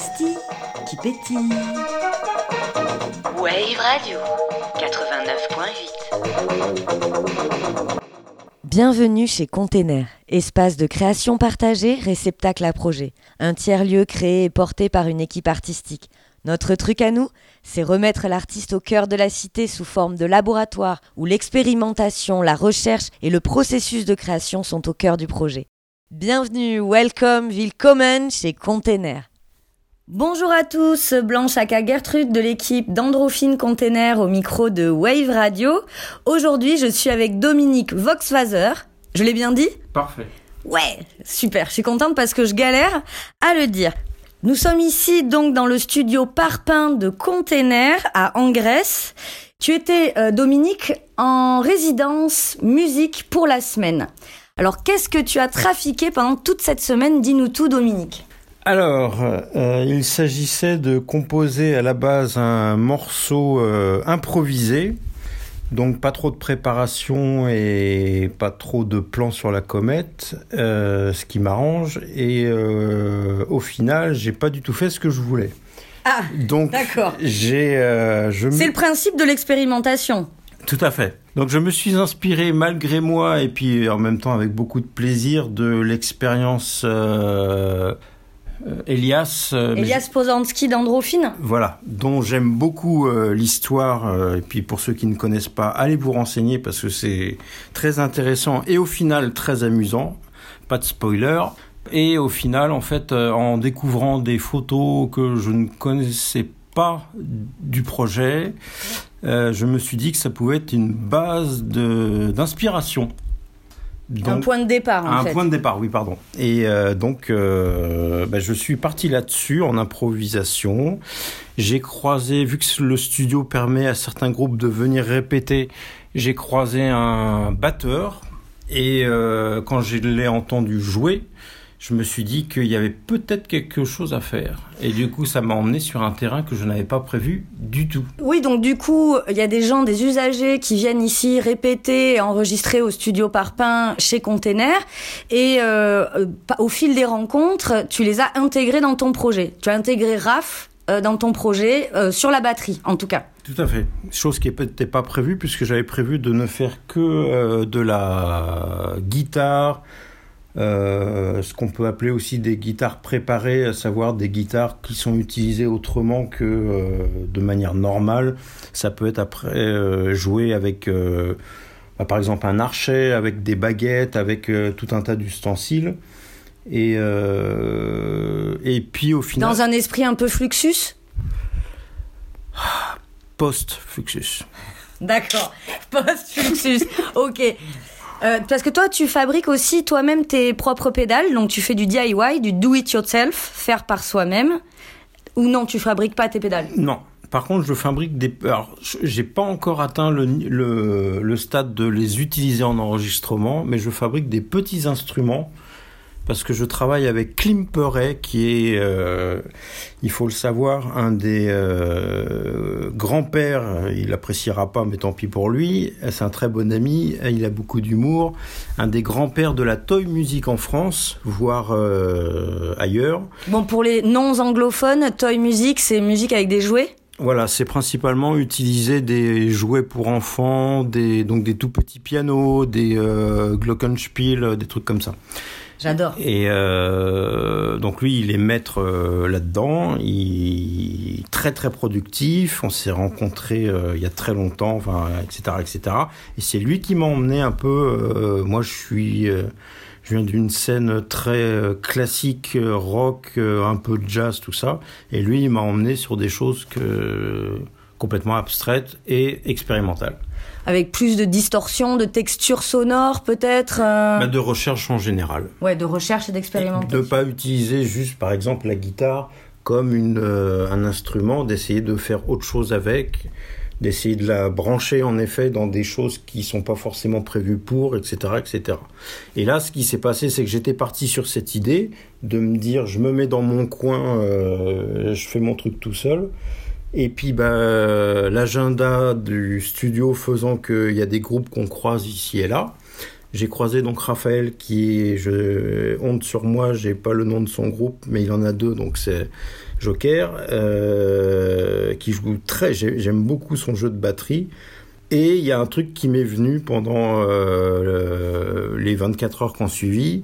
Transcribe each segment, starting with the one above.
pastille qui pétille. Wave Radio 89.8. Bienvenue chez Container, espace de création partagée, réceptacle à projet. Un tiers-lieu créé et porté par une équipe artistique. Notre truc à nous, c'est remettre l'artiste au cœur de la cité sous forme de laboratoire où l'expérimentation, la recherche et le processus de création sont au cœur du projet. Bienvenue, welcome, willkommen chez Container. Bonjour à tous, Blanche Aka Gertrude de l'équipe d'Androphine Container au micro de Wave Radio. Aujourd'hui, je suis avec Dominique Voxfazer. Je l'ai bien dit? Parfait. Ouais, super, je suis contente parce que je galère à le dire. Nous sommes ici donc dans le studio Parpin de Container à Angresse. Tu étais, euh, Dominique, en résidence musique pour la semaine. Alors, qu'est-ce que tu as trafiqué pendant toute cette semaine? Dis-nous tout, Dominique. Alors, euh, il s'agissait de composer à la base un morceau euh, improvisé, donc pas trop de préparation et pas trop de plans sur la comète, euh, ce qui m'arrange. Et euh, au final, j'ai pas du tout fait ce que je voulais. Ah, Donc, d'accord. j'ai, euh, je C'est le principe de l'expérimentation. Tout à fait. Donc je me suis inspiré malgré moi et puis en même temps avec beaucoup de plaisir de l'expérience Elias. euh, Elias Posanski d'Androphine voilà, dont j'aime beaucoup euh, l'histoire. euh, et puis pour ceux qui ne connaissent pas, allez vous renseigner parce que c'est très intéressant et au final très amusant. Pas de spoiler. Et au final, en fait, euh, en découvrant des photos que je ne connaissais pas du projet, euh, je me suis dit que ça pouvait être une base de Un point de départ, en un fait. point de départ, oui, pardon. Et euh, donc, euh, bah, je suis parti là-dessus en improvisation. J'ai croisé, vu que le studio permet à certains groupes de venir répéter, j'ai croisé un batteur. Et euh, quand je l'ai entendu jouer, je me suis dit qu'il y avait peut-être quelque chose à faire. Et du coup, ça m'a emmené sur un terrain que je n'avais pas prévu du tout. Oui, donc du coup, il y a des gens, des usagers qui viennent ici répéter et enregistrer au studio Parpin chez Container. Et euh, euh, au fil des rencontres, tu les as intégrés dans ton projet. Tu as intégré Raph euh, dans ton projet, euh, sur la batterie en tout cas. Tout à fait. Chose qui n'était pas prévue puisque j'avais prévu de ne faire que euh, de la guitare, ce qu'on peut appeler aussi des guitares préparées, à savoir des guitares qui sont utilisées autrement que euh, de manière normale. Ça peut être après euh, joué avec, euh, bah, par exemple, un archet, avec des baguettes, avec euh, tout un tas d'ustensiles. Et, euh, et puis au final, Dans un esprit un peu fluxus? post-Fluxus. D'accord. Post-fluxus. ok. Euh, parce que toi, tu fabriques aussi toi-même tes propres pédales, donc tu fais du DIY, du do it yourself, faire par soi-même. Ou non, tu fabriques pas tes pédales? Non. Par contre, je fabrique des. Alors, j'ai pas encore atteint le, le, le stade de les utiliser en enregistrement, mais je fabrique des petits instruments parce que je travaille avec Klimperet, qui est, euh, il faut le savoir, un des euh, grands-pères. Il appréciera pas, mais tant pis pour lui. C'est un très bon ami. Il a beaucoup d'humour. Un des grands-pères de la toy music en France, voire euh, ailleurs. Bon, pour les non-anglophones, toy music, c'est musique avec des jouets? Voilà, c'est principalement utiliser des jouets pour enfants, des, donc des tout petits pianos, des euh, glockenspiel, euh, des trucs comme ça. J'adore. Et euh, donc lui, il est maître euh, là-dedans, il est très très productif, on s'est rencontrés euh, il y a très longtemps, enfin, etc., etc. Et c'est lui qui m'a emmené un peu, euh, moi je suis... je viens d'une scène très euh, classique, euh, rock, euh, un peu de jazz, tout ça. Et lui, il m'a emmené sur des choses que, complètement abstraites et expérimentales. Avec plus de distorsion, de texture sonore, peut-être. euh, Bah, de recherche en général. Ouais, de recherche et De d'expérimentation. ne pas utiliser juste, par exemple, la guitare comme une, euh, un instrument, d'essayer de faire autre chose avec, d'essayer de la brancher en effet dans des choses qui sont pas forcément prévues pour, etc., etc. Et là, ce qui s'est passé, c'est que j'étais parti sur cette idée de me dire, je me mets dans mon coin, euh, je fais mon truc tout seul. Et puis, bah, l'agenda du studio faisant qu'il y a des groupes qu'on croise ici et là, J'ai croisé donc Raphaël qui je, honte sur moi, j'ai pas le nom de son groupe, mais il en a deux, donc c'est Joker, euh, qui joue très, j'aime beaucoup son jeu de batterie. Et il y a un truc qui m'est venu pendant euh, les 24 heures qu'on suivi.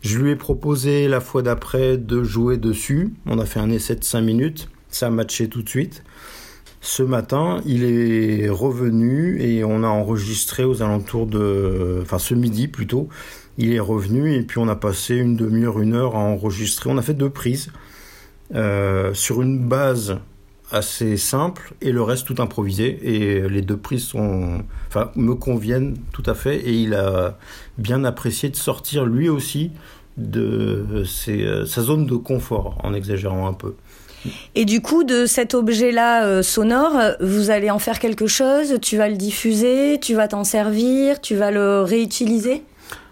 Je lui ai proposé la fois d'après de jouer dessus. On a fait un essai de 5 minutes. Ça a matché tout de suite. Ce matin, il est revenu et on a enregistré aux alentours de... Enfin, ce midi plutôt. Il est revenu et puis on a passé une demi-heure, une heure à enregistrer. On a fait deux prises euh, sur une base assez simple et le reste tout improvisé et les deux prises sont enfin me conviennent tout à fait et il a bien apprécié de sortir lui aussi de ses, sa zone de confort en exagérant un peu. Et du coup, de cet objet-là euh, sonore, vous allez en faire quelque chose Tu vas le diffuser Tu vas t'en servir Tu vas le réutiliser?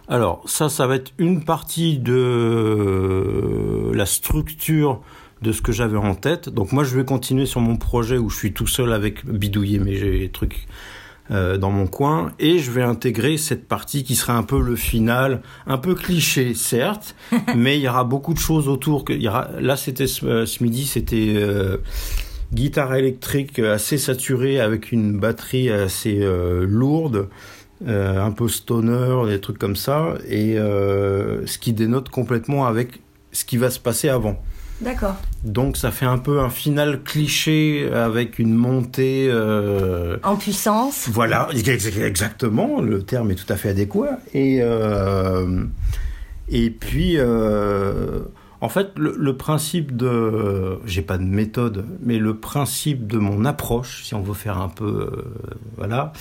Alors, ça, ça va être une partie de la structure de ce que j'avais en tête. Donc moi, je vais continuer sur mon projet où je suis tout seul avec bidouiller mes trucs euh, dans mon coin et je vais intégrer cette partie qui sera un peu le final, un peu cliché certes, mais il y aura beaucoup de choses autour. Que, il y aura, là, c'était ce, euh, midi, c'était euh, guitare électrique assez saturée avec une batterie assez lourde. un peu stoner, des trucs comme ça, et ce qui dénote complètement avec ce qui va se passer avant. D'accord. Donc ça fait un peu un final cliché avec une montée... Euh, en puissance. Voilà, exactement, le terme est tout à fait adéquat. Et, euh, et puis, euh, en fait, le, principe de... J'ai pas de méthode, mais le principe de mon approche, si on veut faire un peu... voilà,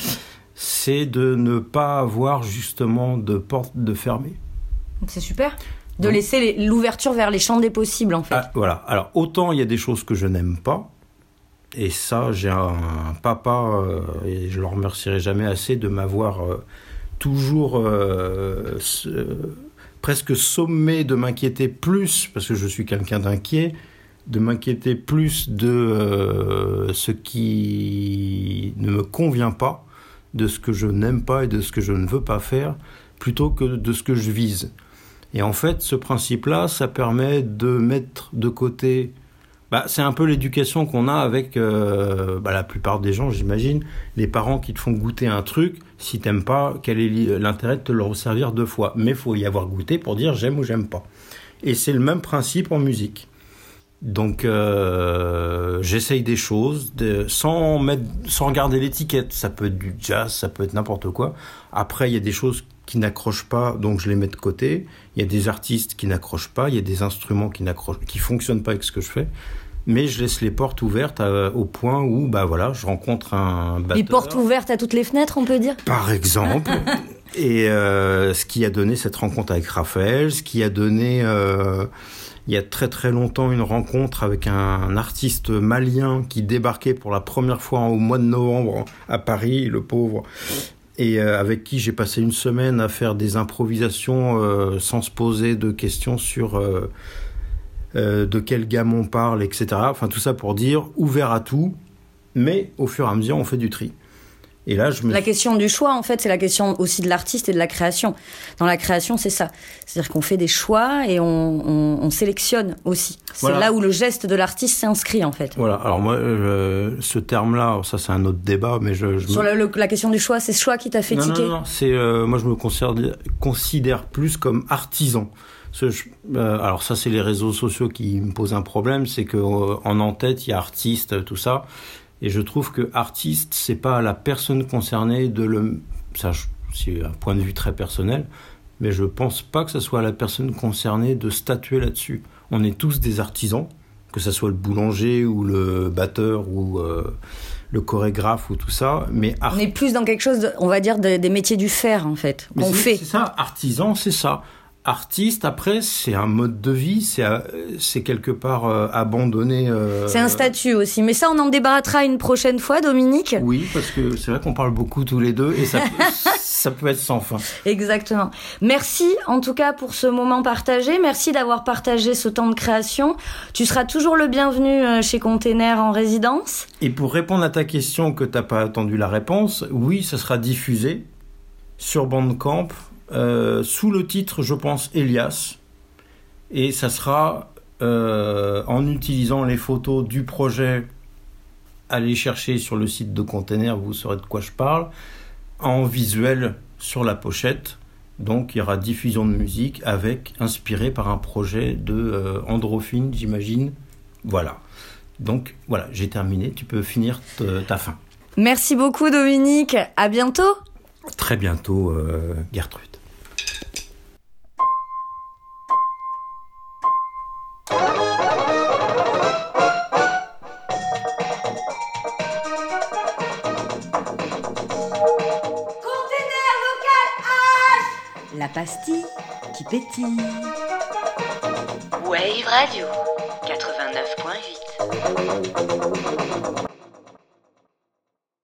c'est de ne pas avoir justement de porte de fermée. C'est super de laisser l'ouverture vers les champs des possibles, en fait. Ah, voilà. Alors, autant il y a des choses que je n'aime pas, et ça, j'ai un, papa, euh, et je le remercierai jamais assez de m'avoir euh, toujours euh, presque sommé de m'inquiéter plus, parce que je suis quelqu'un d'inquiet, de m'inquiéter plus de ce qui ne me convient pas, de ce que je n'aime pas et de ce que je ne veux pas faire, plutôt que de ce que je vise. Et en fait, ce principe-là, ça permet de mettre de côté. Bah, c'est un peu l'éducation qu'on a avec euh, bah, la plupart des gens, j'imagine. Les parents qui te font goûter un truc, si t'aimes pas, quel est l'intérêt de te le resservir deux fois? Mais faut y avoir goûté pour dire j'aime ou j'aime pas. Et c'est le même principe en musique. Donc euh, j'essaye des choses sans mettre, sans regarder l'étiquette. Ça peut être du jazz, ça peut être n'importe quoi. Après, il y a des choses qui n'accrochent pas, donc je les mets de côté. Il y a des artistes qui n'accrochent pas, il y a des instruments qui n'accrochent, qui fonctionnent pas avec ce que je fais. Mais je laisse les portes ouvertes au point où, bah voilà, je rencontre un batteur. Les portes ouvertes à toutes les fenêtres, on peut dire? Par exemple. Et euh, ce qui a donné cette rencontre avec Raphaël, ce qui a donné euh, il y a très très longtemps une rencontre avec un, artiste malien qui débarquait pour la première fois au mois de novembre à Paris, le pauvre, et euh, avec qui j'ai passé une semaine à faire des improvisations euh, sans se poser de questions sur euh, de quelle gamme on parle, etc. Enfin tout ça pour dire ouvert à tout, mais au fur et à mesure on fait du tri. Et là, je La question du choix, en fait, c'est la question aussi de l'artiste et de la création. Dans la création, c'est ça. C'est-à-dire qu'on fait des choix et on, on, sélectionne aussi. C'est là où le geste de l'artiste s'inscrit, en fait. Voilà. Alors moi, euh, ce terme-là, ça c'est un autre débat, mais je... Sur la question du choix, c'est ce choix qui t'a fait tiquer Non, non, non. C'est, euh, moi, je me considère, considère plus comme artisan. Ce, euh, alors ça, c'est les réseaux sociaux qui me posent un problème, c'est que en en-tête, il y a artiste, tout ça. Et je trouve que artiste, c'est pas à la personne concernée de le. Ça, c'est un point de vue très personnel, mais je pense pas que ce soit à la personne concernée de statuer là-dessus. On est tous des artisans, que ce soit le boulanger ou le batteur ou euh, le chorégraphe ou tout ça. Mais on est plus dans quelque chose, on va dire, des métiers du fer en fait. On fait. C'est ça, artisan, c'est ça artiste, après, c'est un mode de vie, c'est, euh, quelque part euh, abandonné. Euh, c'est un statut aussi. Mais ça, on en débattra une prochaine fois, Dominique. Oui, parce que c'est vrai qu'on parle beaucoup tous les deux et ça, ça peut être sans fin. Exactement. Merci en tout cas pour ce moment partagé. Merci d'avoir partagé ce temps de création. Tu seras toujours le bienvenu chez Container en résidence. Et pour répondre à ta question que tu n'as pas attendu la réponse, oui, ça sera diffusé sur Bandcamp euh, sous le titre, je pense, Elias. Et ça sera euh, en utilisant les photos du projet. Allez chercher sur le site de Container, vous saurez de quoi je parle. En visuel sur la pochette. Donc il y aura diffusion de musique avec inspiré par un projet de euh, Androphine, j'imagine. Voilà. Donc voilà, j'ai terminé. Tu peux finir ta fin. Merci beaucoup Dominique, à bientôt Très bientôt, euh, Gertrude. Pastille qui pétille. Wave Radio 89.8.